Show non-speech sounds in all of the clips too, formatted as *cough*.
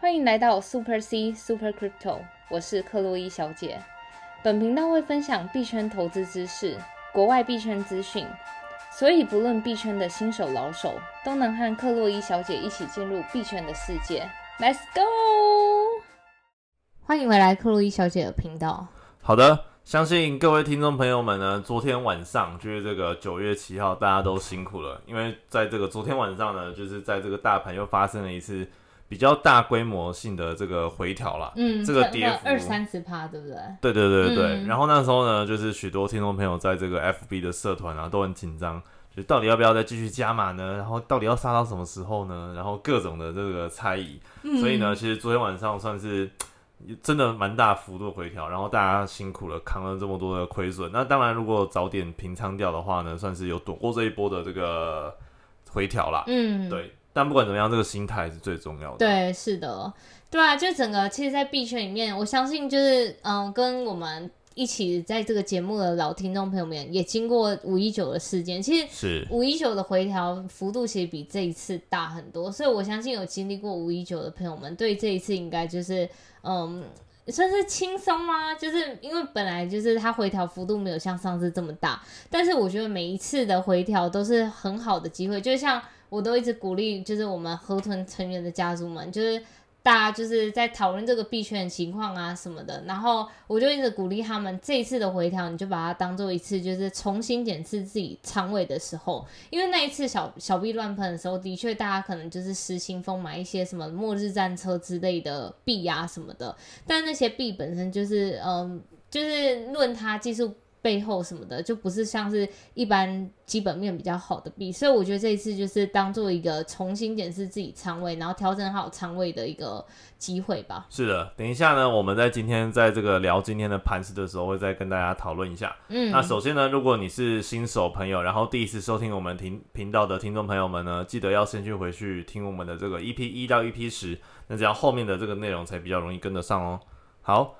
欢迎来到 Super C Super Crypto，我是克洛伊小姐。本频道会分享币圈投资知识、国外币圈资讯，所以不论币圈的新手老手，都能和克洛伊小姐一起进入币圈的世界。Let's go！欢迎回来克洛伊小姐的频道。好的，相信各位听众朋友们呢，昨天晚上就是这个九月七号，大家都辛苦了，因为在这个昨天晚上呢，就是在这个大盘又发生了一次比较大规模性的这个回调啦。嗯，这个跌幅二三十趴，对不对？对对对对对。嗯然后那时候呢，就是许多听众朋友在这个 FB 的社团啊都很紧张，就到底要不要再继续加码呢？然后到底要杀到什么时候呢？然后各种的这个猜疑。嗯所以呢，其实昨天晚上算是真的蛮大幅度的回调，然后大家辛苦了，扛了这么多的亏损。那当然，如果早点平仓掉的话呢，算是有躲过这一波的这个回调啦。嗯，对，但不管怎么样，这个心态是最重要的。对，是的，对啊，就整个其实，在币圈里面，我相信就是嗯，跟我们一起在这个节目的老听众朋友们，也经过五一九的事件，其实。是，五一九的回调幅度其实比这一次大很多，所以我相信有经历过五一九的朋友们，对这一次应该就是嗯。算是轻松吗？就是因为本来就是它回调幅度没有像上次这么大，但是我觉得每一次的回调都是很好的机会，就像我都一直鼓励，就是我们河豚成员的家族们，就是大家就是在讨论这个币圈的情况啊什么的，然后我就一直鼓励他们，这一次的回调，你就把它当做一次就是重新检视自己仓位的时候，因为那一次小小币乱喷的时候，的确大家可能就是失心疯买一些什么末日战车之类的币啊什么的，但那些币本身就是嗯，就是论它技术。背后什么的，就不是像是一般基本面比较好的币，所以我觉得这一次就是当做一个重新检视自己仓位，然后调整好仓位的一个机会吧。是的。等一下呢，我们在今天在这个聊今天的盘势的时候，会再跟大家讨论一下。嗯，那首先呢，如果你是新手朋友，然后第一次收听我们频频道的听众朋友们呢，记得要先去回去听我们的这个 EP 一到 EP 十，那这样后面的这个内容才比较容易跟得上哦。好，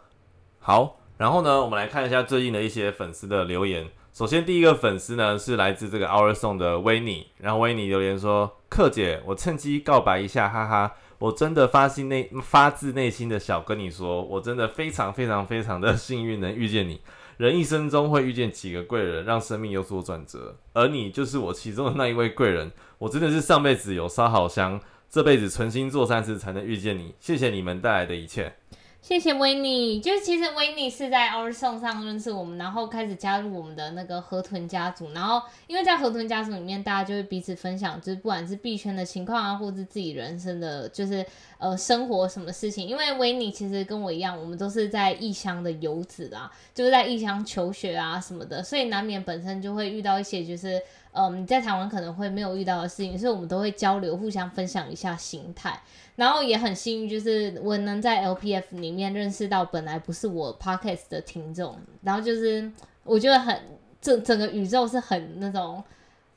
好，然后呢，我们来看一下最近的一些粉丝的留言。首先第一个粉丝呢是来自这个 Our Song 的维尼，然后维尼留言说：“克姐，我趁机告白一下，哈哈。”我真的发心内发自内心的想跟你说，我真的非常非常非常的幸运能遇见你。人一生中会遇见几个贵人，让生命有所转折，而你就是我其中的那一位贵人。我真的是上辈子有烧好香，这辈子存心做善事才能遇见你。谢谢你们带来的一切。谢谢维尼，就是其实维尼是在 Our Song 上认识我们，然后开始加入我们的那个河豚家族，然后因为在河豚家族里面，大家就会彼此分享，就是不管是币圈的情况啊，或者自己人生的，就是呃生活什么事情。因为维尼其实跟我一样，我们都是在异乡的游子啊，就是在异乡求学啊什么的，所以难免本身就会遇到一些就是。嗯，你在台湾可能会没有遇到的事情，所以我们都会交流，互相分享一下心态。然后也很幸运，就是我能在 LPF 里面认识到本来不是我 Podcast 的听众，然后就是我觉得很整整个宇宙是很那种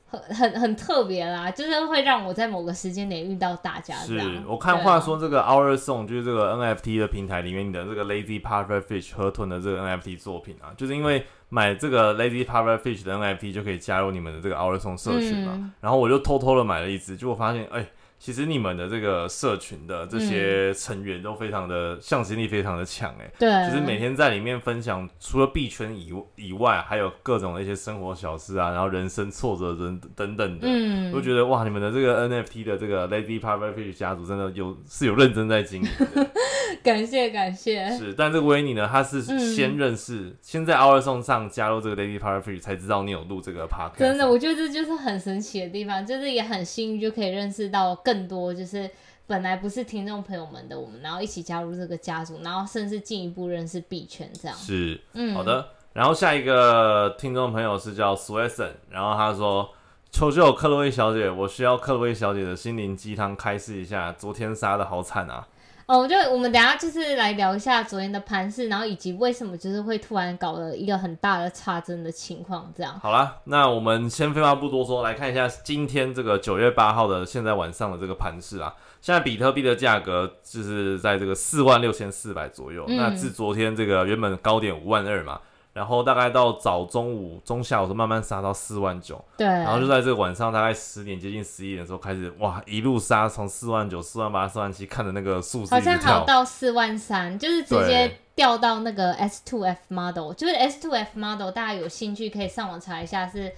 很很很特别啦，就是会让我在某个时间点遇到大家是。我看话说这个 Our Song 就是这个 NFT 的平台里面你的这个 Lazy Pufferfish 河豚的这个 NFT 作品啊，就是因为买这个 Lazy Pufferfish 的 NFT 就可以加入你们的这个 Our Song 社群嘛，嗯然后我就偷偷的买了一只，结果发现哎。其实你们的这个社群的这些成员都非常的向心力非常的强哎，对，就是每天在里面分享，除了币圈以以外，还有各种的一些生活小事啊，然后人生挫折等等等的，嗯。都觉得哇，你们的这个 NFT 的这个 Lady Pufferfish 家族真的有是有认真在经营的，*laughs* *laughs* 感谢感谢，是。但这个维尼呢，他是嗯先认识，先在 Our Song 上加入这个 Lady Pufferfish 才知道你有录这个 Podcast，真的，我觉得这就是很神奇的地方，就是也很幸运就可以认识到更多，就是本来不是听众朋友们的我们，然后一起加入这个家族，然后甚至进一步认识币圈这样。是。嗯，好，的，然后下一个听众朋友是叫 Sweson，然后他说：“求救克洛伊小姐，我需要克洛伊小姐的心灵鸡汤开示一下，昨天杀的好惨啊！”哦，我就我们等下就是来聊一下昨天的盘势，然后以及为什么就是会突然搞了一个很大的差针的情况，这样。好啦，那我们先废话不多说，来看一下今天这个九月八号的现在晚上的这个盘势啊。现在比特币的价格就是在这个四万六千四百左右，嗯那自昨天这个原本高点五万二嘛，然后大概到早中午、中下午都慢慢杀到四万九，对，然后就在这个晚上大概十点接近十一点的时候开始，哇，一路杀从四万九、四万八、四万七，看着那个数字好像好，到四万三，就是直接掉到那个 S two F model，就是 S two F model，大家有兴趣可以上网查一下是。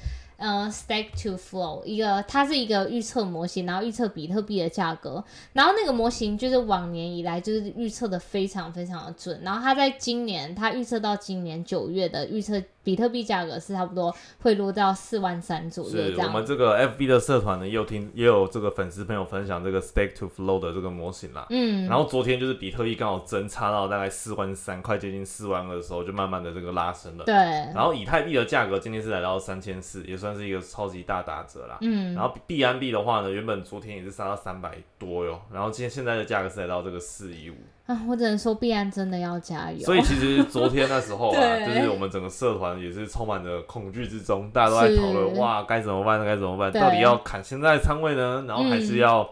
呃 s t a k to Flow 一个，它是一个预测模型，然后预测比特币的价格，然后那个模型就是往年以来就是预测的非常非常的准，然后它在今年，它预测到今年九月的预测比特币价格是差不多会落到四万三左右这样。我们这个 FB 的社团呢，也有听也有这个粉丝朋友分享这个 Stake to Flow 的这个模型啦。嗯，然后昨天就是比特币刚好增差到大概四万三，快接近四万二的时候，就慢慢的这个拉升了。对，然后以太币的价格今天是来到三千四，也算是一个超级大打折啦。嗯，然后币安币的话呢，原本昨天也是杀到三百多哟，然后今天现在的价格是来到这个四一五，啊，我只能说必安真的要加油。所以其实昨天那时候啊，*laughs* 就是我们整个社团也是充满着恐惧之中，大家都在讨论哇该怎么办，该怎么办，到底要砍现在仓位呢，然后还是要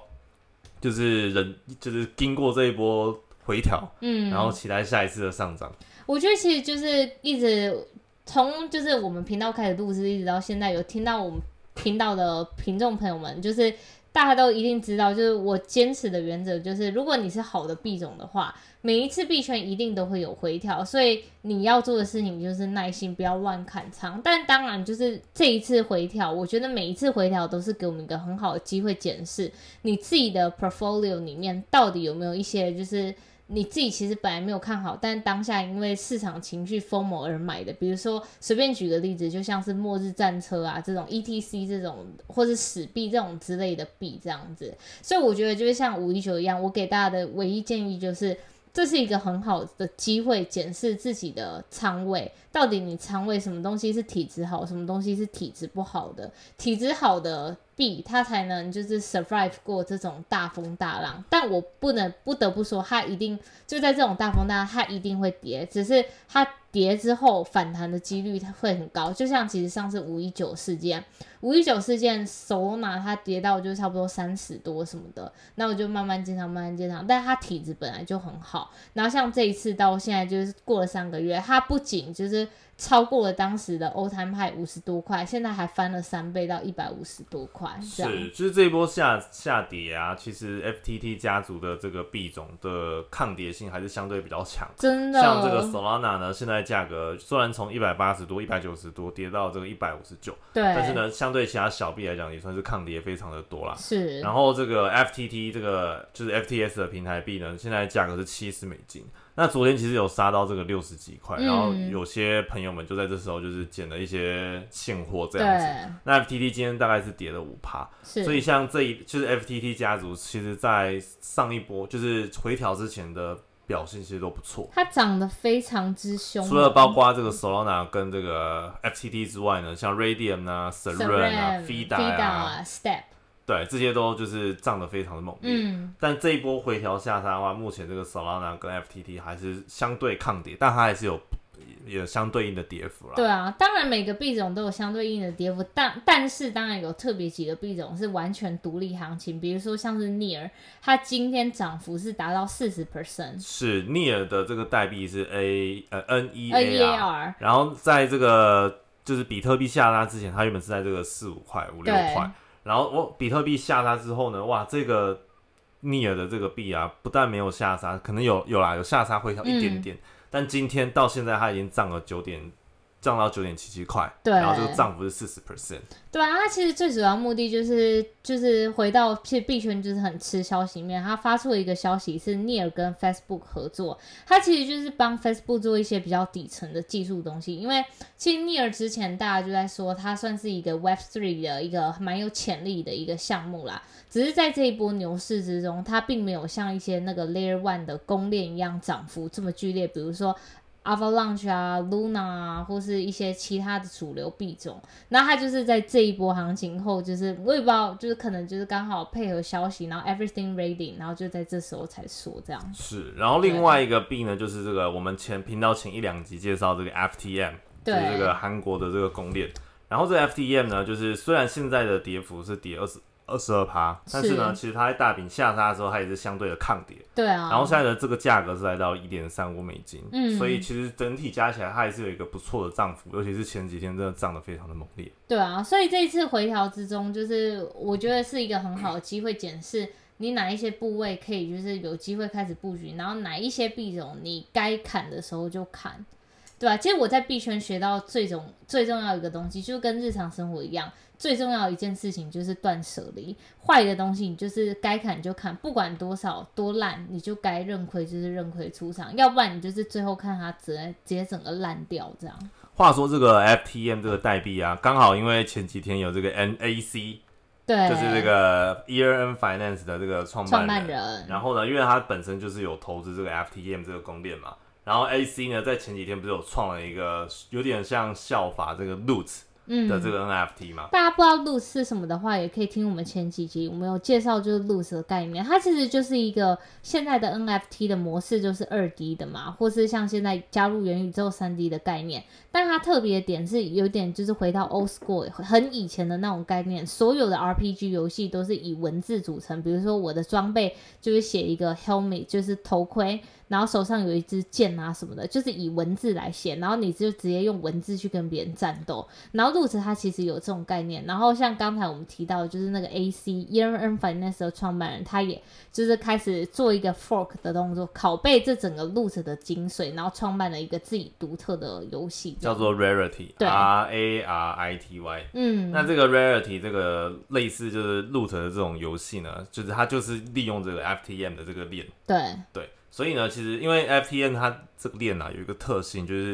就是忍，就是经过这一波回调，嗯，然后期待下一次的上涨。我觉得其实就是一直从就是我们频道开始录制，一直到现在有听到我们频道的听众朋友们，就是大家都一定知道，就是我坚持的原则就是，如果你是好的币种的话，每一次币圈一定都会有回调，所以你要做的事情就是耐心，不要乱砍仓。但当然，就是这一次回调，我觉得每一次回调都是给我们一个很好的机会检视你自己的 portfolio 里面到底有没有一些就是。你自己其实本来没有看好，但当下因为市场情绪疯魔而买的，比如说随便举个例子，就像是末日战车啊这种 ETC 这种，或是史币这种之类的币这样子。所以我觉得就是像五一九一样，我给大家的唯一建议就是，这是一个很好的机会，检视自己的仓位，到底你仓位什么东西是体质好，什么东西是体质不好的。体质好的币，它才能就是 survive 过这种大风大浪。但我不能不得不说，它一定就在这种大风大浪，它一定会跌，只是它跌之后反弹的几率它会很高。就像其实上次五一九事件，五一九事件，Solana 它跌到就差不多三十多什么的，那我就慢慢进场，慢慢进场。但它体质本来就很好，然后像这一次到现在就是过了三个月，它不仅就是超过了当时的欧摊派五十多块，现在还翻了三倍到一百五十多块，是，就是这一波下下跌啊，其实 FTT 家族的这个币种的抗跌性还是相对比较强。真的，像这个 Solana 呢，现在价格虽然从一百八十多、一百九十多跌到这个一百五十九，对，但是呢，相对其他小币来讲，也算是抗跌非常的多啦。是，然后这个 FTT 这个就是 FTS 的平台币呢，现在价格是七十美金。那昨天其实有杀到这个六十几块，嗯。然后有些朋友们就在这时候就是捡了一些现货这样子。那 FTT 今天大概是跌了五趴，所以像这一就是 FTT 家族，其实在上一波就是回调之前的表现其实都不错。它长得非常之凶，除了包括这个 Solana 跟这个 FTT 之外呢，像 Radium 啊、Serene 啊、Fida 啊，啊，Step，对，这些都就是涨得非常的猛烈。嗯，但这一波回调下杀的话，目前这个 Solana 跟 FTT 还是相对抗跌，但它还是有有相对应的跌幅啦。对啊，当然每个币种都有相对应的跌幅，但但是当然有特别几个币种是完全独立行情，比如说像是 Near，它今天涨幅是达到四十 percent，是 Near 的这个代币是 A 呃 N E N A E A R，R，然后在这个就是比特币下拉之前，它原本是在这个四五块、五六对块，然后我比特币下杀之后呢，哇，这个尼尔的这个币啊，不但没有下杀，可能有有啦，有下杀回调一点嗯。点，但今天到现在它已经涨了九点，涨到九点七七块，对。然后这个涨幅是四十 percent，对啊，它其实最主要目的就是就是回到其实币圈就是很吃消息面，它发出了一个消息是 Near 跟 Facebook 合作，它其实就是帮 Facebook 做一些比较底层的技术东西，因为其实 Near 之前大家就在说它算是一个 Web Three 的一个蛮有潜力的一个项目啦，只是在这一波牛市之中，它并没有像一些那个 Layer One 的公链一样涨幅这么剧烈，比如说。Avalanche 啊，Luna 啊，或是一些其他的主流币种，那它就是在这一波行情后，就是我也不知道，就是可能就是刚好配合消息，然后 everything ready，然后就在这时候才说这样。是，然后另外一个币呢，就是这个我们前频道前一两集介绍这个 FTM，就是这个韩国的这个公链。然后这个 FTM 呢，就是虽然现在的跌幅是跌二十二十二趴，但是呢，是其实它在大饼下杀的时候，它也是相对的抗跌。对啊，然后现在的这个价格是来到一点三五美金，嗯所以其实整体加起来它还是有一个不错的涨幅，尤其是前几天真的涨得非常的猛烈。对啊，所以这一次回调之中，就是我觉得是一个很好的机会检视你哪一些部位可以就是有机会开始布局，然后哪一些币种你该砍的时候就砍，对吧、其实我在币圈学到最重最重要一个东西，就跟日常生活一样，最重要的一件事情就是断舍离。坏的东西你就是该砍就砍，不管多少多烂，你就该认亏就是认亏出场，要不然你就是最后看它直接直接整个烂掉这样。话说这个 FTM 这个代币啊，刚好因为前几天有这个 NAC，对，就是这个 Year N Finance 的这个创创办人，然后呢，因为他本身就是有投资这个 FTM 这个公链嘛，然后 AC 呢在前几天不是有创了一个有点像效法这个 Loot 嗯的这个 NFT 嘛，大家不知道 Loose 是什么的话，也可以听我们前几集，我们有介绍就是 Loose 的概念。它其实就是一个现在的 NFT 的模式，就是二 D 的嘛，或是像现在加入元宇宙三 D 的概念。但它特别的点是有点就是回到 old school 很以前的那种概念，所有的 RPG 游戏都是以文字组成，比如说我的装备就是写一个 helmet，就是头盔。然后手上有一支剑啊什么的，就是以文字来写，然后你就直接用文字去跟别人战斗。然后路子他其实有这种概念，然后像刚才我们提到的，就是那个 AC Year N Finance 的创办人，他也就是开始做一个 fork 的动作，拷贝这整个路子的精髓，然后创办了一个自己独特的游戏，叫做 Rarity 对。R A R I T Y。嗯，那这个 Rarity 这个类似就是 Loot 的这种游戏呢，就是它就是利用这个 FTM 的这个链，对，对，所以呢，其实因为 FTN 它这个链啊有一个特性，就是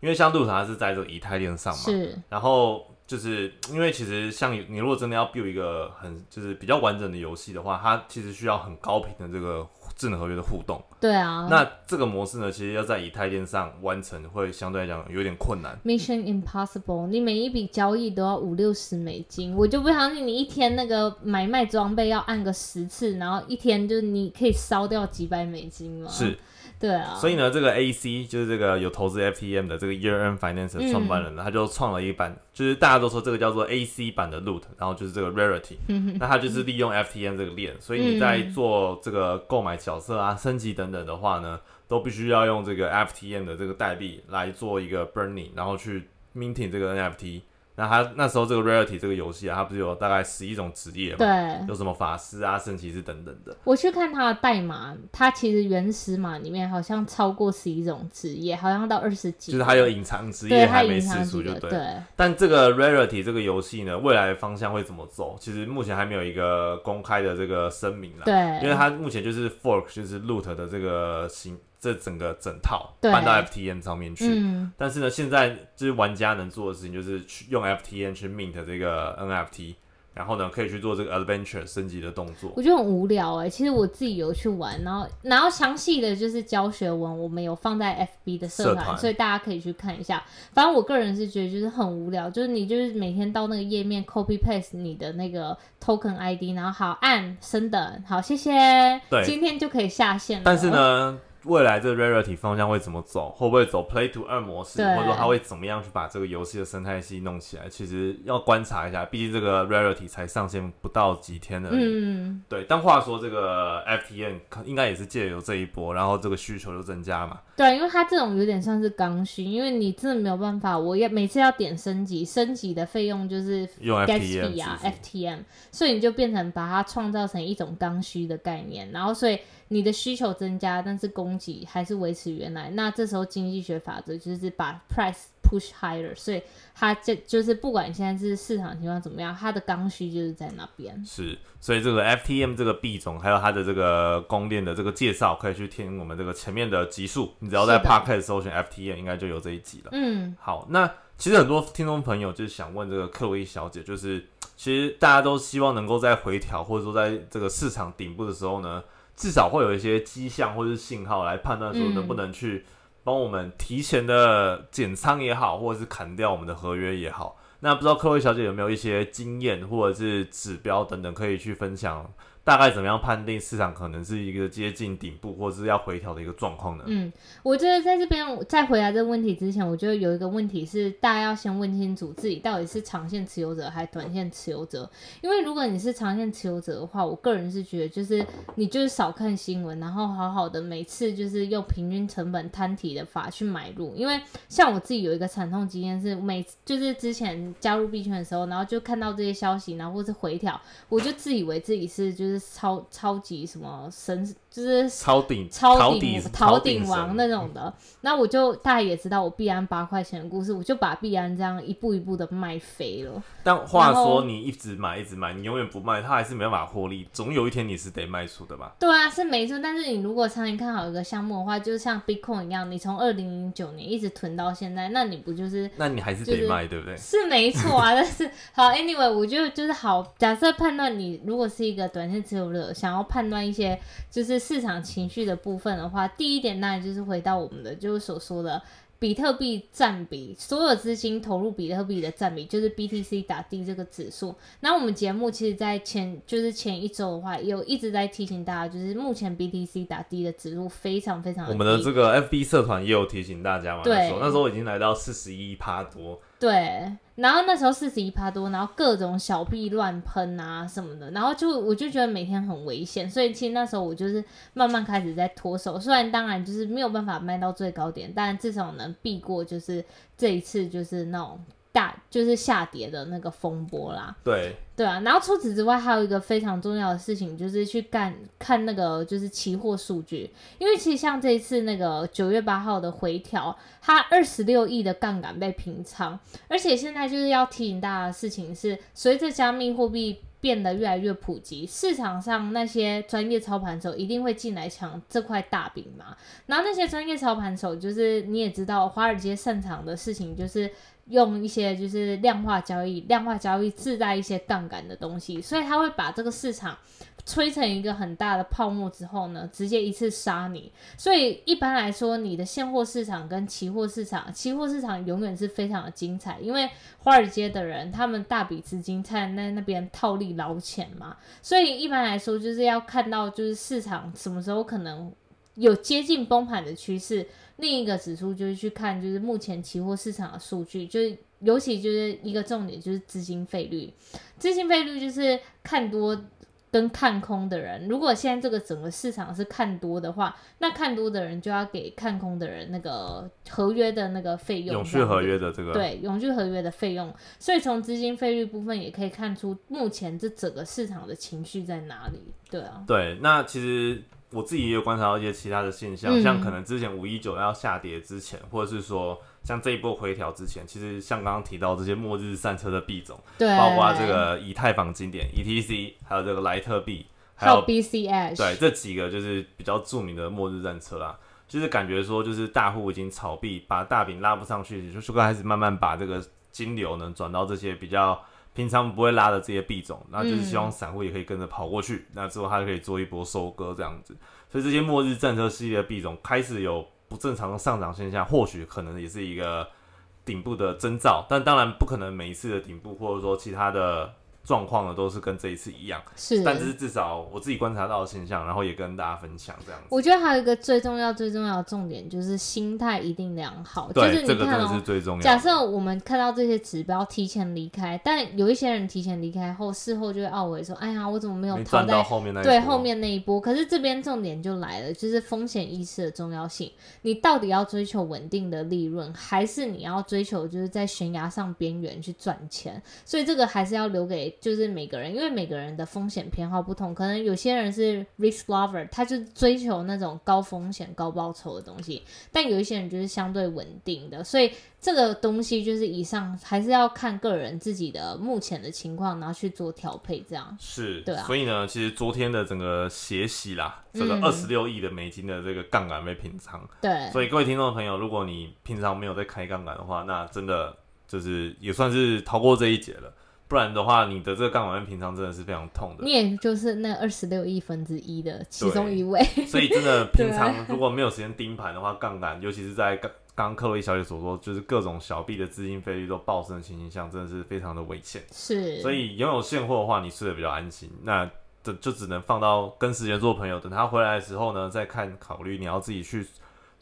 因为像 Loot 它是在这个以太链上嘛，是，然后就是因为其实像你如果真的要 build 一个很就是比较完整的游戏的话，它其实需要很高频的这个智能合约的互动。对啊。那这个模式呢，其实要在以太链上完成，会相对来讲有点困难。Mission Impossible，你每一笔交易都要五六十美金，我就不相信你一天那个买卖装备要按个十次，然后一天就是你可以烧掉几百美金吗？是，对啊，所以呢，这个 AC 就是这个有投资 FTM 的这个 Year End Finance 的创办人呢，他就创了一版，就是大家都说这个叫做 AC 版的 Loot，然后就是这个 Rarity，*laughs* 那他就是利用 FTM 这个链，所以你在做这个购买角色啊、升级等等的话呢，都必须要用这个 FTM 的这个代币来做一个 burning，然后去 minting 这个 NFT。那他那时候这个 Rarity 这个游戏啊，它不是有大概十一种职业嘛？对，有什么法师啊、圣骑士等等的。我去看它的代码，它其实原始码里面好像超过十一种职业，好像到二十几，就是它有隐藏职业还没试出，就对。对，但这个 Rarity 这个游戏呢，未来方向会怎么走？其实目前还没有一个公开的这个声明啦。对，因为它目前就是 fork，就是 loot 的这个形，这整个整套搬到 FTN 上面去。嗯，但是呢，现在就是玩家能做的事情，就是去用 FTN 去 mint 这个 NFT，然后呢，可以去做这个 adventure 升级的动作。我觉得很无聊哎、其实我自己有去玩，然后然后详细的就是教学文，我们有放在 FB 的社团，社团所以大家可以去看一下。反正我个人是觉得就是很无聊，就是你就是每天到那个页面 copy paste 你的那个 token ID，然后好按升等，好谢谢，对今天就可以下线了。但是，呢，未来这个 Rarity 方向会怎么走？会不会走 Play to Earn 模式，或者说他会怎么样去把这个游戏的生态系弄起来？其实要观察一下，毕竟这个 Rarity 才上线不到几天而已。嗯，对，但话说这个 FTN 可应该也是借由这一波，然后这个需求就增加嘛。对，因为它这种有点像是刚需，因为你真的没有办法，我要每次要点升级，升级的费用就是用 gas FTM fee 啊，FTM，所以你就变成把它创造成一种刚需的概念，然后所以你的需求增加，但是供给还是维持原来。那这时候经济学法则就是把 price push higher，所以它这就是不管现在是市场情况怎么样，它的刚需就是在那边。是，所以这个 FTM 这个币种，还有它的这个供链的这个介绍，可以去听我们这个前面的集数。你只要在 Podcast 搜寻 FTM，应该就有这一集了。嗯，好，那其实很多听众朋友就是想问这个克洛伊小姐，就是其实大家都希望能够在回调或者说在这个市场顶部的时候呢，至少会有一些迹象或是信号来判断说嗯能不能去帮我们提前的减仓也好，或者是砍掉我们的合约也好。那不知道克洛伊小姐有没有一些经验或者是指标等等可以去分享大概怎么样判定市场可能是一个接近顶部或是要回调的一个状况呢？嗯，我觉得在这边在回答这个问题之前，我觉得有一个问题是大家要先问清楚自己到底是长线持有者还是短线持有者。因为如果你是长线持有者的话，我个人是觉得就是你就是少看新闻，然后好好的每次就是用平均成本摊体的法去买入。因为像我自己有一个惨痛经验是，每就是之前加入币圈的时候，然后就看到这些消息，然后或是回调，我就自以为自己是就是超超级什么神，就是超顶超顶逃顶王那种的。那我就大家也知道我币安八块钱的故事，我就把币安这样一步一步的卖飞了。但话说，你一直买一直买，你永远不卖，它还是没办法获利。总有一天你是得卖出的吧？对啊，是没错。但是你如果长期看好一个项目的话，就是像 Bitcoin 一样，你从二零零九年一直囤到现在，那你不就是？那你还是得卖，对不对？是没错啊。但是好，Anyway，我觉得就是好。假设判断你如果是一个短线持有者，想要判断一些就是市场情绪的部分的话，第一点当然就是回到我们的就是所说的。比特币占比，所有资金投入比特币的占比，就是 BTC 打低这个指数。那我们节目其实，在前就是前一周的话，有一直在提醒大家，就是目前 BTC 打低的指数非常非常。我们的这个 FB 社团也有提醒大家嘛，对，那时候已经来到四十一趴多。对，然后那时候四十一趴多，然后各种小币乱喷啊什么的，然后就我就觉得每天很危险，所以其实那时候我就是慢慢开始在脱手，虽然当然就是没有办法卖到最高点，但至少能避过就是这一次就是那种。大就是下跌的那个风波啦，对。对啊，然后除此之外，还有一个非常重要的事情，就是去干看那个就是期货数据，因为其实像这一次那个九月八号的回调，它二十六亿的杠杆被平仓，而且现在就是要提醒大家的事情是，随着加密货币变得越来越普及，市场上那些专业操盘手一定会进来抢这块大饼嘛，然后那些专业操盘手就是你也知道，华尔街擅长的事情就是。用一些就是量化交易，量化交易自带一些杠杆的东西，所以他会把这个市场吹成一个很大的泡沫之后呢，直接一次杀你。所以一般来说，你的现货市场跟期货市场，期货市场永远是非常的精彩，因为华尔街的人他们大笔资金在那那边套利捞钱嘛，所以一般来说就是要看到就是市场什么时候可能有接近崩盘的趋势。另一个指数就是去看，就是目前期货市场的数据，就是尤其就是一个重点就是资金费率，资金费率就是看多跟看空的人，如果现在这个整个市场是看多的话，那看多的人就要给看空的人那个合约的那个费用，永续合约的这个对永续合约的费用，所以从资金费率部分也可以看出目前这整个市场的情绪在哪里，对啊，对，那其实。我自己也有观察到一些其他的现象，像可能之前五一九要下跌之前，或者是说像这一波回调之前，其实像刚刚提到这些末日战车的币种，对，包括这个以太坊经典 ETC，还有这个莱特币，还有 BCH，对，这几个就是比较著名的末日战车啦。就是感觉说，就是大户已经炒币，把大饼拉不上去，就就开始慢慢把这个金流呢转到这些比较。平常不会拉的这些币种，那就是希望散户也可以跟着跑过去，那之后他就可以做一波收割这样子。所以这些末日战车系列的币种开始有不正常的上涨现象，或许可能也是一个顶部的征兆，但当然不可能每一次的顶部或者说其他的。状况呢都是跟这一次一样，是，但是至少我自己观察到的现象，然后也跟大家分享这样子。我觉得还有一个最重要、最重要的重点就是心态一定良好。对，这个真的是最重要。假设我们看到这些指标提前离开，但有一些人提前离开后，事后就会懊悔说：“哎呀，我怎么没有逃到后面那对后面那一波？”可是这边重点就来了，就是风险意识的重要性。你到底要追求稳定的利润，还是你要追求就是在悬崖上边缘去赚钱？所以这个还是要留给就是每个人。因为每个人的风险偏好不同，可能有些人是 risk lover，他就追求那种高风险高报酬的东西，但有一些人就是相对稳定的，所以。这个东西就是以上还是要看个人自己的目前的情况，然后去做调配，这样是，对啊。所以呢，其实昨天的整个血洗啦，这个二十六亿的美金的这个杠杆被平仓，对。所以各位听众朋友，如果你平常没有在开杠杆的话，那真的就是也算是逃过这一劫了。不然的话，你的这个杠杆平常真的是非常痛的。你也就是那二十六亿分之一的其中一位。所以真的平常 *laughs* 如果没有时间盯盘的话，杠杆尤其是在。刚刚克洛伊小姐所说，就是各种小币的资金费率都暴升的情形下，真的是非常的危险。是，所以拥有现货的话，你睡得比较安心。那这就只能放到跟时间做朋友，等他回来的时候呢，再看考虑你要自己去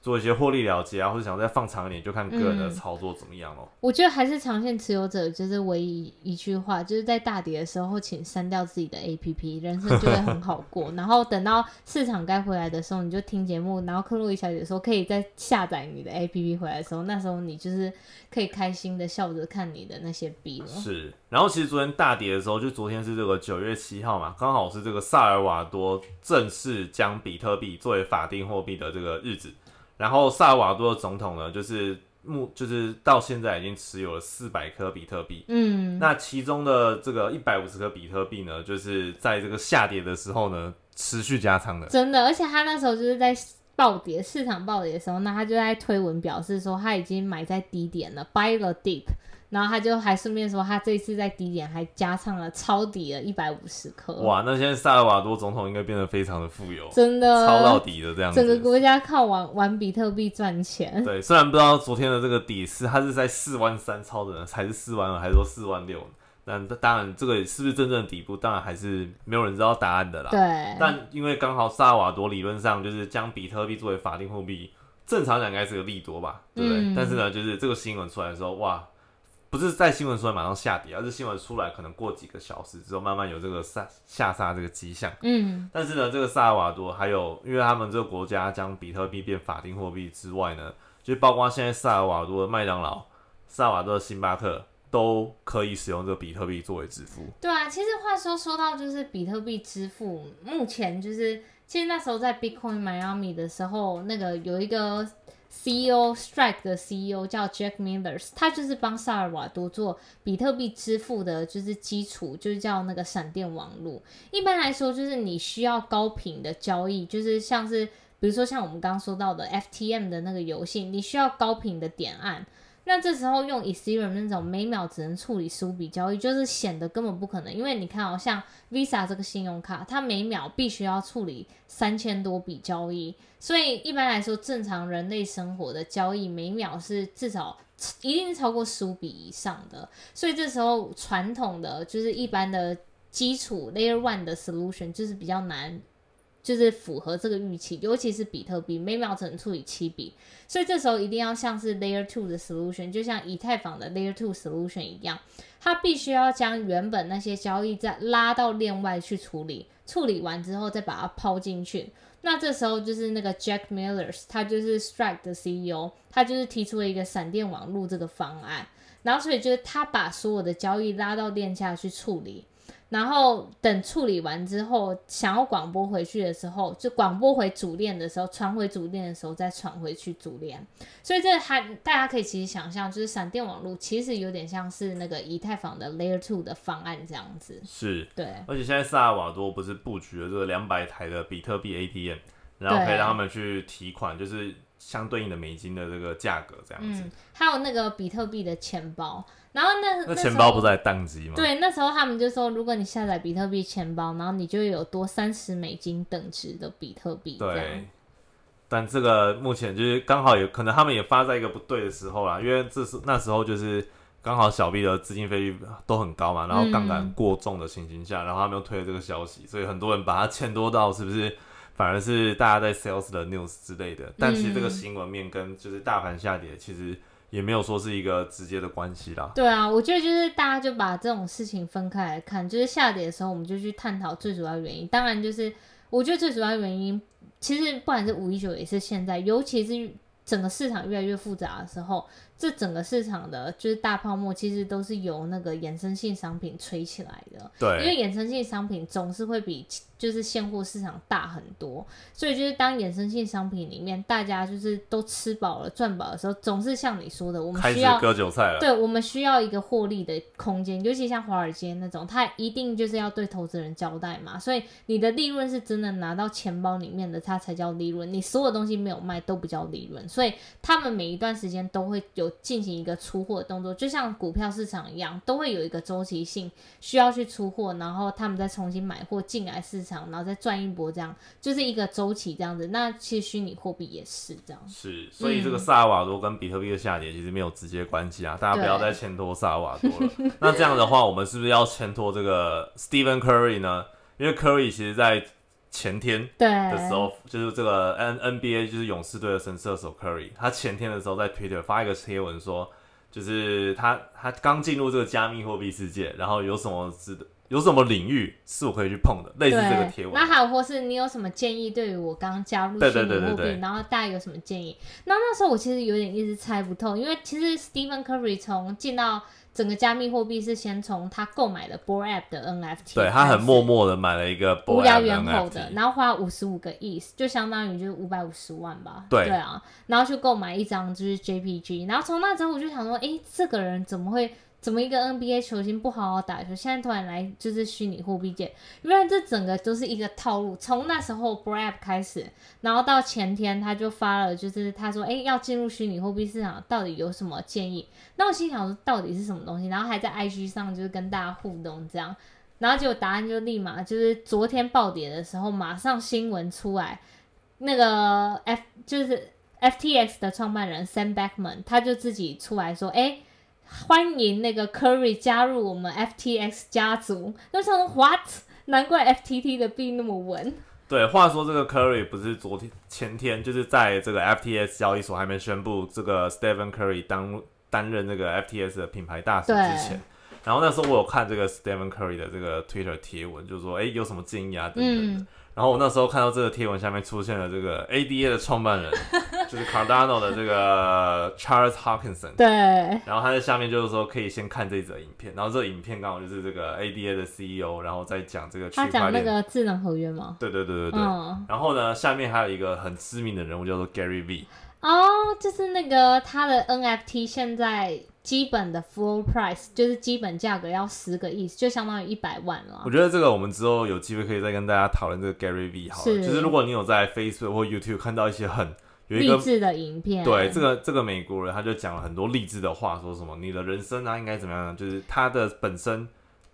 做一些获利了结啊，或者想再放长一点，就看个人的嗯操作怎么样咯。我觉得还是长线持有者就是唯一一句话，就是在大跌的时候，请删掉自己的 APP，人生就会很好过。*laughs* 然后等到市场该回来的时候，你就听节目。然后克洛伊小姐说可以再下载你的 APP 回来的时候，那时候你就是可以开心的笑着看你的那些币了。是，然后其实昨天大跌的时候，就昨天是这个九月七号嘛，刚好是这个萨尔瓦多正式将比特币作为法定货币的这个日子。然后萨尔瓦多的总统呢，就是目就是到现在已经持有了四百颗比特币。嗯，那其中的这个一百五十颗比特币呢，就是在这个下跌的时候呢，持续加仓的。真的，而且他那时候就是在暴跌，市场暴跌的时候，那他就在推文表示说他已经买在低点了，buy the dip。然后他就还顺便说，他这次在低点还加上了抄底了一百五十颗，哇，那现在萨尔瓦多总统应该变得非常的富有，真的抄到底的这样子。整个国家靠玩玩比特币赚钱。对，虽然不知道昨天的这个底是它是在四万三抄的呢，还是四万二，还是说四万六？那当然，这个是不是真正的底部，当然还是没有人知道答案的啦。对，但因为刚好萨尔瓦多理论上就是将比特币作为法定货币，正常讲应该是个利多吧，对不对？嗯但是呢，就是这个新闻出来的时候，哇，不是在新闻出来马上下跌，而是新闻出来可能过几个小时之后，慢慢有这个下下杀这个迹象。嗯但是呢，这个萨尔瓦多还有，因为他们这个国家将比特币变法定货币之外呢，就包括现在萨尔瓦多的麦当劳、萨尔瓦多的星巴克都可以使用这个比特币作为支付。对啊，其实话说说到就是比特币支付，目前就是其实那时候在 Bitcoin Miami 的时候，那个有一个 CEO Strike 的 CEO 叫 Jack Millers，他就是帮萨尔瓦多做比特币支付的，就是基础，就是叫那个闪电网络。一般来说，就是你需要高频的交易，就是像是比如说像我们刚刚说到的 FTM 的那个游戏，你需要高频的点按。那这时候用 Ethereum 那种每秒只能处理十五笔交易，就是显得根本不可能。因为你看哦，像 Visa 这个信用卡，它每秒必须要处理三千多笔交易，所以一般来说，正常人类生活的交易每秒是至少一定是超过十五笔以上的。所以这时候传统的就是一般的基础 Layer One 的 solution 就是比较难。就是符合这个预期，尤其是比特币每秒只能处理七笔，所以这时候一定要像是 Layer Two 的 solution，就像以太坊的 Layer Two solution 一样，它必须要将原本那些交易再拉到链外去处理，处理完之后再把它抛进去。那这时候就是那个 Jack Millers，他就是 Strike 的 CEO，他就是提出了一个闪电网络这个方案，然后所以就是他把所有的交易拉到链下去处理。然后等处理完之后，想要广播回去的时候，就广播回主链的时候，传回主链的时候再传回去主链。所以这还大家可以其实想象，就是闪电网络其实有点像是那个以太坊的 Layer Two 的方案这样子。是，对，而且现在萨尔瓦多不是布局了这个两百台的比特币 ATM，然后可以对让他们去提款，就是相对应的美金的这个价格这样子。嗯，还有那个比特币的钱包，然后那那钱包不是还宕机吗？对，那时候他们就说，如果你下载比特币钱包，然后你就有多三十美金等值的比特币。对，但这个目前就是刚好有可能他们也发在一个不对的时候啦，因为这是那时候就是刚好小币的资金费率都很高嘛，然后杠杆嗯过重的情形下，然后他们又推了这个消息，所以很多人把它欠多到是不是反而是大家在 sales 的 news 之类的，但其实这个嗯新闻面跟就是大盘下跌其实也没有说是一个直接的关系啦。对啊，我觉得就是大家就把这种事情分开来看，就是下跌的时候，我们就去探讨最主要原因。当然，就是我觉得最主要原因，其实不管是五一九也是现在，尤其是整个市场越来越复杂的时候，这整个市场的就是大泡沫，其实都是由那个衍生性商品吹起来的。对因为，衍生性商品总是会比就是现货市场大很多，所以就是当衍生性商品里面大家就是都吃饱了赚饱的时候，总是像你说的，我们需要割韭菜了。对，我们需要一个获利的空间，尤其像华尔街那种，它一定就是要对投资人交代嘛，所以你的利润是真的拿到钱包里面的，它才叫利润。你所有东西没有卖都不叫利润，所以他们每一段时间都会有进行一个出货的动作，就像股票市场一样，都会有一个周期性，需要去出货，然后他们再重新买货进来市场，然后再赚一波，这样就是一个周期这样子。那其实虚拟货币也是这样。是，所以这个嗯萨尔瓦多跟比特币的下跌其实没有直接关系啊，大家不要再牵拖萨尔瓦多了。那这样的话，我们是不是要牵拖这个 Stephen Curry 呢？因为 Curry 其实在前天对的时候，就是这个 N NBA 就是勇士队的神射手 Curry，他前天的时候在 Twitter 发一个贴文说，就是他他刚进入这个加密货币世界，然后有什么值得有什么领域是我可以去碰的，类似这个贴，文。那还有或是你有什么建议对于我刚加入对虚对对对对拟货币，然后大家有什么建议？那那时候我其实有点一直猜不透，因为其实 Stephen Curry 从进到整个加密货币是先从他购买了 b o r App 的 NFT，对他很默默的买了一个无聊猿猴的，NFT 然后花五十五个亿，就相当于就是五百五十万吧。对啊，然后去购买一张就是 JPG，然后从那之后我就想说，诶，这个人怎么会？怎么一个 NBA 球星不好好打球，现在突然来就是虚拟货币界？原来这整个都是一个套路。从那时候 b r a b 开始，然后到前天他就发了，就是他说，诶，要进入虚拟货币市场，到底有什么建议？那我心想说，到底是什么东西？然后还在 IG 上就是跟大家互动这样。然后结果答案就立马就是昨天暴跌的时候，马上新闻出来，那个 F 就是 FTX 的创办人 Sam Backman，他就自己出来说，哎，欢迎那个 Curry 加入我们 FTX 家族。那想说 What？难怪 FTT 的币那么稳。对，话说这个 Curry 不是昨天前天，就是在这个 FTS 交易所还没宣布这个 Stephen Curry 当担任这个 FTS 的品牌大使之前，然后那时候我有看这个 Stephen Curry 的这个 Twitter 贴文，就说哎有什么建议啊等等的。嗯然后我那时候看到这个贴文下面出现了这个 ADA 的创办人，*laughs* 就是 Cardano 的这个 Charles Hawkinson。对，然后他在下面就是说可以先看这则影片，然后这影片刚好就是这个 ADA 的 CEO，然后再讲这个区块链他讲那。个智能合约吗？对对对对对。嗯，然后呢，下面还有一个很知名的人物叫做 Gary V。哦，就是那个他的 NFT 现在基本的 floor price 就是基本价格要十个亿，就相当于一百万了我。觉得这个我们之后有机会可以再跟大家讨论这个 Gary V 好了。是就是如果你有在 Facebook 或 YouTube 看到一些很有一个励志的影片，对这个这个美国人，他就讲了很多励志的话，说什么你的人生啊应该怎么样？就是他的本身，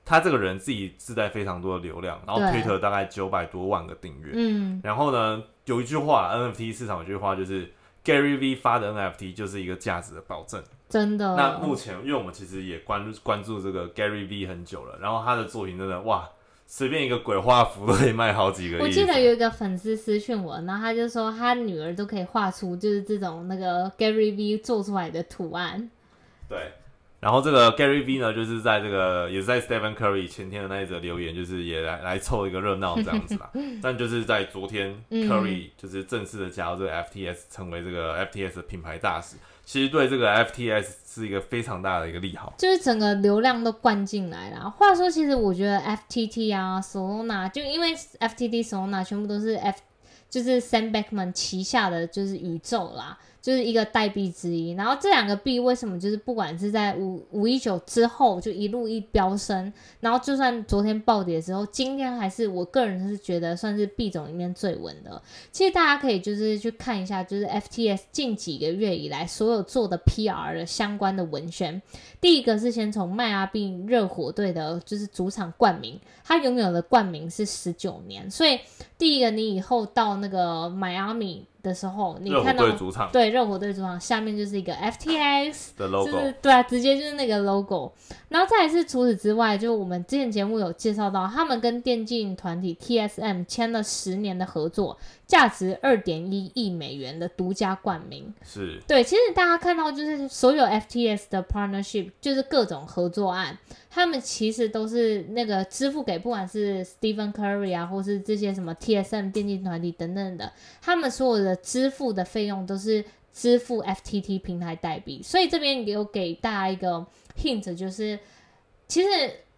他这个人自己自带非常多的流量，然后对 Twitter 大概九百多万个订阅。嗯，然后呢，有一句话，NFT 市场有一句话就是 Gary V 发的 NFT 就是一个价值的保证。真的。那目前，因为我们其实也关注关注这个 Gary V 很久了，然后他的作品真的哇，随便一个鬼画符都可以卖好几个亿。我记得有一个粉丝私讯我，然后他就说他女儿都可以画出就是这种那个 Gary V 做出来的图案。对，然后这个 Gary V 呢，就是在这个也是在 Stephen Curry 前天的那一则留言，就是也来来凑一个热闹这样子啦。*laughs* 但就是在昨天、嗯 Curry 就是正式的加入这个 FTS，成为这个 FTS 的品牌大使，其实对这个 FTS 是一个非常大的一个利好。就是整个流量都灌进来了。话说，其实我觉得 FTT 啊、Solana，就因为 FTT、Solana 全部都是 F，就是 Sam Bankman 旗下的就是宇宙啦，就是一个代币之一。然后这两个币为什么就是不管是在五五一九之后就一路一飙升，然后就算昨天暴跌之后，今天还是我个人是觉得算是币种里面最稳的。其实大家可以就是去看一下，就是 FTS 近几个月以来所有做的 PR 的相关的文宣。第一个是先从迈阿密热火队的，就是主场冠名，他拥有的冠名是十九年，所以第一个你以后到那个迈阿密的时候，你看到主场对热火队主场下面就是一个 FTX，*laughs* 的 logo，就是对啊，直接就是那个 logo。然后再来是除此之外，就我们之前节目有介绍到，他们跟电竞团体 TSM 签了十年的合作，价值二点一亿美元的独家冠名。是对，其实大家看到就是所有 FTS 的 partnership，就是各种合作案，他们其实都是那个支付给不管是 Stephen Curry 啊，或是这些什么 TSM 电竞团体等等的，他们所有的支付的费用都是支付 FTT 平台代币，所以这边有给大家一个 hint，就是其实。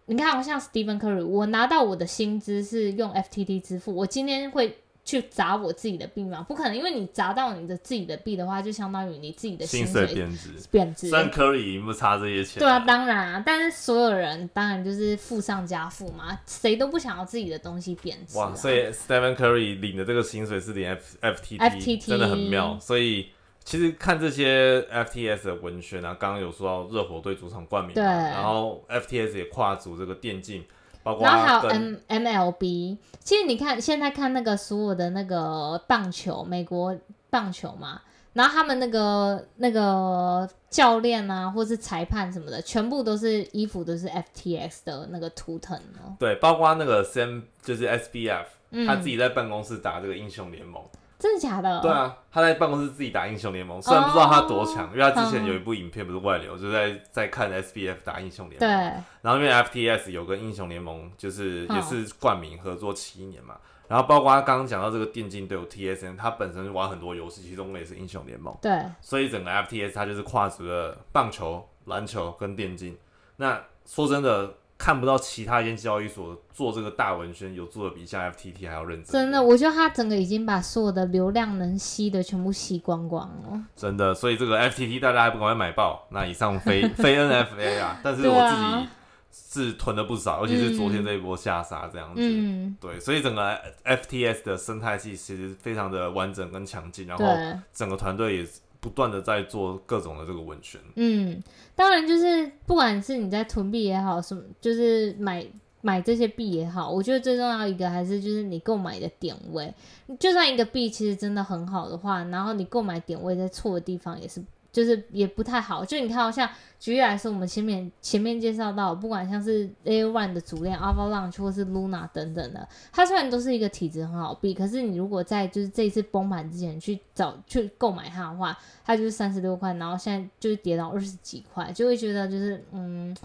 你看，像 Stephen Curry，我拿到我的薪资是用 FTT 支付，我今天会去砸我自己的币吗？不可能，因为你砸到你的自己的币的话，就相当于你自己的薪水水贬值。贬值。虽然 Curry 已经不差这些钱，对啊，，当然啊，但是所有人当然就是富上加富嘛，谁都不想要自己的东西贬值、啊。哇，所以 Stephen Curry 领的这个薪水是领 F FTT，FTT 真的很妙。所以其实看这些 FTS 的文宣啊，刚刚有说到热火队主场冠名嘛，对然后 FTS 也跨足这个电竞，包括然后还有 M MLB，其实你看现在看那个所有的那个棒球，美国棒球嘛，然后他们那个那个教练啊，或是裁判什么的，全部都是衣服都是 FTX 的那个图腾哦。对，包括那个 Sam 就是 SBF，、嗯他自己在办公室打这个英雄联盟。真的假的？对，啊，他在办公室自己打英雄联盟，虽然不知道他多强，因为他之前有一部影片不是外流，就在在看 SBF 打英雄联对盟。，然后因为 FTS 有跟英雄联盟就是嗯也是冠名合作七年嘛，然后包括他刚刚讲到这个电竞队伍 TSN，他本身玩很多游戏，其中也是英雄联盟，对，所以整个 FTS 它就是跨足了棒球、篮球跟电竞。那说真的，看不到其他一间交易所做这个大文宣有做的比像 FTT 还要认真。真的，我觉得他整个已经把所有的流量能吸的全部吸光光了。真的，所以这个 FTT 大家还不赶快买爆？那以上非 *laughs* 非 NFA 啊，但是我自啊己是囤了不少，尤其是昨天这一波下杀这样子。嗯，对，所以整个 FTS 的生态系其实非常的完整跟强劲，然后，整个团队也不断的在做各种的这个问询。嗯，当然就是不管是你在囤币也好，什么就是买买这些币也好，我觉得最重要一个还是就是你购买的点位。就算一个币其实真的很好的话，然后你购买点位在错的地方也是。就是也不太好，就你看像举例来说，我们前面前面介绍到，不管像是 A One 的主链 Avalanche 或是 Luna 等等的，它虽然都是一个体质很好币，可是你如果在就是这一次崩盘之前去找去购买它的话，它就是三十六块，然后现在就是跌到二十几块，就会觉得就是嗯，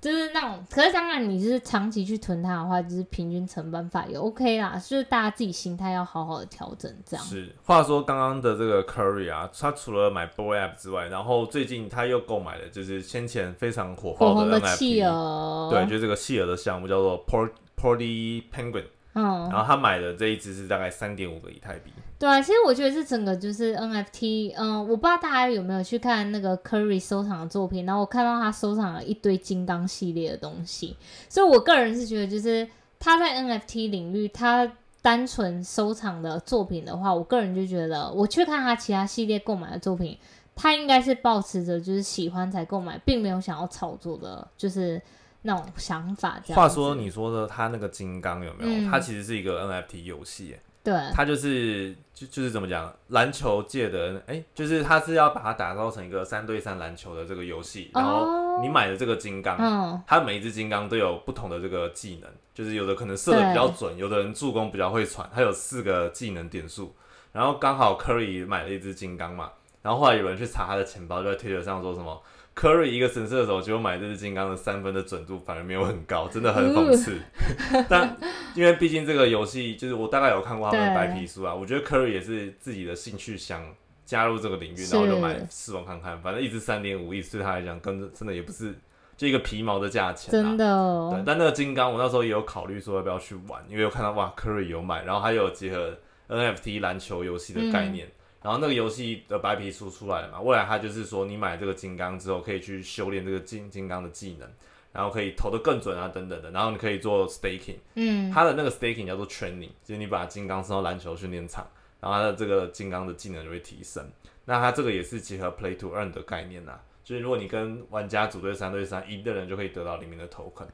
就是那种。可是当然，你就是长期去囤它的话，就是平均成本法也 OK 啦，就是大家自己心态要好好的调整这样。是，话说刚刚的这个 Curry 啊，他除了买 Boy App 之外，然后最近他又购买了就是先前非常火火爆红的哦 NFT，企鹅，对，就是这个企鹅的项目叫做 Port Porty Penguin，嗯然，后他买的这一只是大概三点五个以太币。对啊，其实我觉得这整个就是 NFT，嗯，我不知道大家有没有去看那个 Curry 收藏的作品，然后我看到他收藏了一堆金刚系列的东西，所以我个人是觉得，就是他在 NFT 领域，他单纯收藏的作品的话，我个人就觉得，我去看他其他系列购买的作品，他应该是保持着就是喜欢才购买，并没有想要炒作的，就是那种想法。话说你说的他那个金刚有没有？嗯它其实是一个 NFT 游戏耶，对，他就是就就是怎么讲，篮球界的哎、就是他是要把它打造成一个三对三篮球的这个游戏，然后哦。你买的这个金刚，嗯，它每一只金刚都有不同的这个技能，就是有的可能射的比较准，有的人助攻比较会传，它有四个技能点数。然后刚好 Curry 买了一只金刚嘛，然后后来有人去查他的钱包，就在推特上说什么 Curry 一个神射手，结果买这只金刚的三分的准度反而没有很高，真的很讽刺。*laughs* 但因为毕竟这个游戏，就是我大概有看过他们的白皮书啊，我觉得 Curry 也是自己的兴趣想加入这个领域，然后就买试玩看看，反正一直三点五亿对他来讲，跟真的也不是就一个皮毛的价钱、啊，真的哦。对，但那个金刚，我那时候也有考虑说要不要去玩，因为我看到哇，Curry 有买，然后还有结合 NFT 篮球游戏的概念，然后那个游戏的白皮书出来了嘛，未来它就是说你买这个金刚之后，可以去修炼这个金金刚的技能，然后可以投的更准啊等等的，然后你可以做 staking，嗯，它的那个 staking 叫做 training，就是你把金刚送到篮球训练场，然后它的这个金刚的技能就会提升。那它这个也是结合 play to earn 的概念呐、就是如果你跟玩家组队三对三，赢的人就可以得到里面的 token。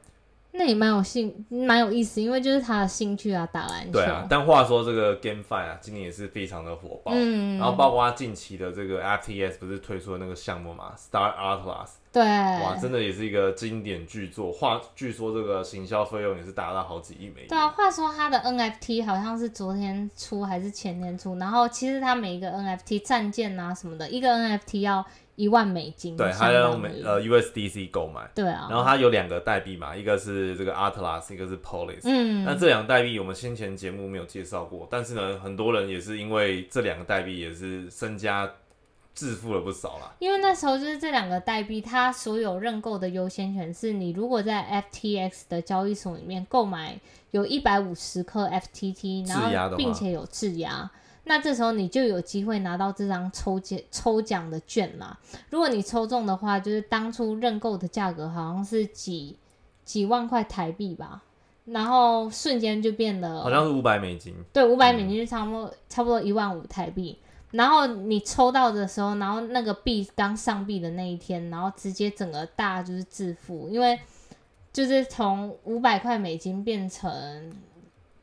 那也蛮有兴，蛮有意思，因为就是他的兴趣啊，打篮球。对啊，但话说这个 GameFi 啊，今年也是非常的火爆。嗯，然后包括他近期的这个 FTS 不是推出了那个项目嘛，Star Atlas，对，哇，真的也是一个经典巨作。话据说这个行销费用也是达到好几亿美元。对啊，话说他的 NFT 好像是昨天出还是前天出，然后其实它每一个 NFT 战舰啊什么的，一个 NFT 要一万美金，对，相它要用美呃 USDC 购买。对啊，然后它有两个代币嘛，一个是这个 Atlas，一个是 Polis。嗯，那这两个代币我们先前节目没有介绍过，但是呢，很多人也是因为这两个代币也是身家致富了不少啦。因为那时候就是这两个代币，它所有认购的优先权是你如果在 FTX 的交易所里面购买有一百五十颗 FTT，然后并且有质押，那这时候你就有机会拿到这张抽奖抽奖的券啦。如果你抽中的话，就是当初认购的价格好像是几几万块台币吧，然后瞬间就变了，好像是五百美金。对，五百美金就差不多差不多一万五台币。然后你抽到的时候，然后那个币刚上币的那一天，然后直接整个大就是致富，因为就是从五百块美金变成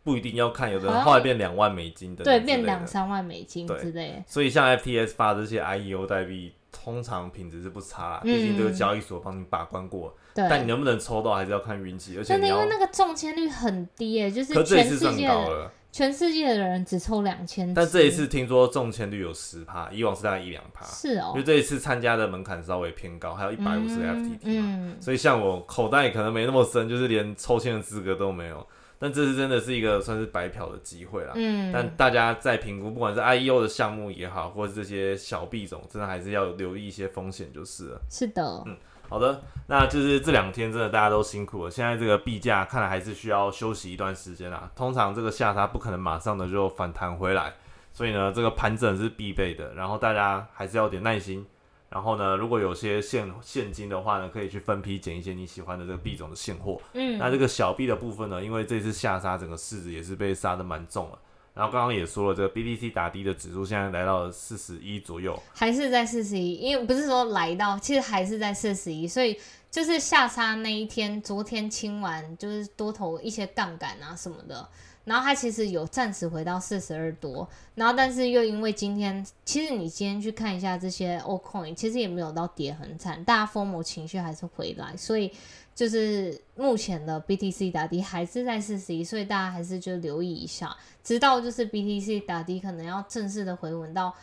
不一定要看，有的好像人后来变两万美金的，对，变两。三万美金对之类。所以像 FTS 发的这些 IEO 代币，通常品质是不差啦，毕竟这个嗯交易所帮你把关过，对，但你能不能抽到还是要看运气，而且因为，那个中签率很低耶，就是全世界的了，全世界的人只抽两千，但这一次听说中签率有十趴，以往是大概一两趴，是哦。因为，这一次参加的门槛稍微偏高，还有一百五十个嗯 FTT 嘛，嗯，所以像我口袋可能没那么深，就是连抽签的资格都没有。但这次真的是一个算是白嫖的机会啦。嗯，但大家在评估，不管是 IEO 的项目也好，或是这些小币种，真的还是要留意一些风险就是了。是的，嗯好的，那就是这两天真的大家都辛苦了。现在这个币价看来还是需要休息一段时间啦。通常这个下杀不可能马上的就反弹回来，所以呢，这个盘整是必备的。然后大家还是要点耐心。然后呢，如果有些现现金的话呢，可以去分批捡一些你喜欢的这个币种的现货。嗯，那这个小币的部分呢，因为这次下杀整个市值也是被杀的蛮重了。然后刚刚也说了，这个 BTC 打低的指数现在来到四十一左右。还是在四十一，因为不是说来到，其实还是在四十一，所以就是下杀那一天，昨天清完就是多投一些杠杆啊什么的，然后它其实有暂时回到四十二多，然后但是又因为今天，其实你今天去看一下这些 ok 其实也没有到跌很惨，大家疯魔情绪还是回来，所以就是目前的 BTC 打低还是在四十一，所以大家还是就留意一下，直到就是 BTC 打低可能要正式的回稳到。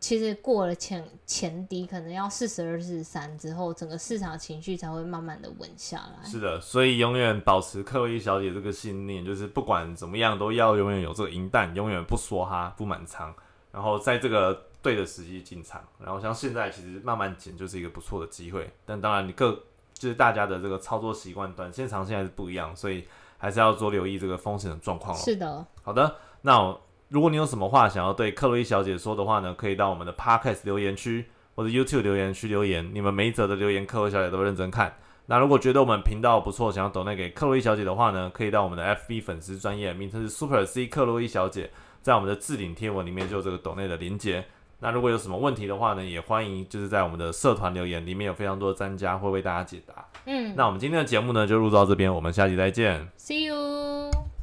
其实过了前前低，可能要四十二、四十三之后，整个市场情绪才会慢慢的稳下来。是的，所以永远保持克洛伊小姐这个信念，就是不管怎么样都要永远有这个银弹，永远不梭哈、不满仓，然后在这个对的时机进场。然后像现在其实慢慢减就是一个不错的机会，但当然你各就是大家的这个操作习惯，短线、长线还是不一样，所以还是要多留意这个风险的状况哦。是的，好的，那我如果你有什么话想要对克洛伊小姐说的话呢，可以到我们的 Podcast 留言区或者 YouTube 留言区留言。你们每一则的留言，克洛伊小姐都会认真看。那如果觉得我们频道不错，想要抖内给克洛伊小姐的话呢，可以到我们的 FB 粉丝专业，名称是 Super C 克洛伊小姐，在我们的置顶贴文里面就有这个抖内的连接。那如果有什么问题的话呢，也欢迎就是在我们的社团留言，里面有非常多的专家会为大家解答。嗯，那我们今天的节目呢就录到这边，我们下期再见。See you。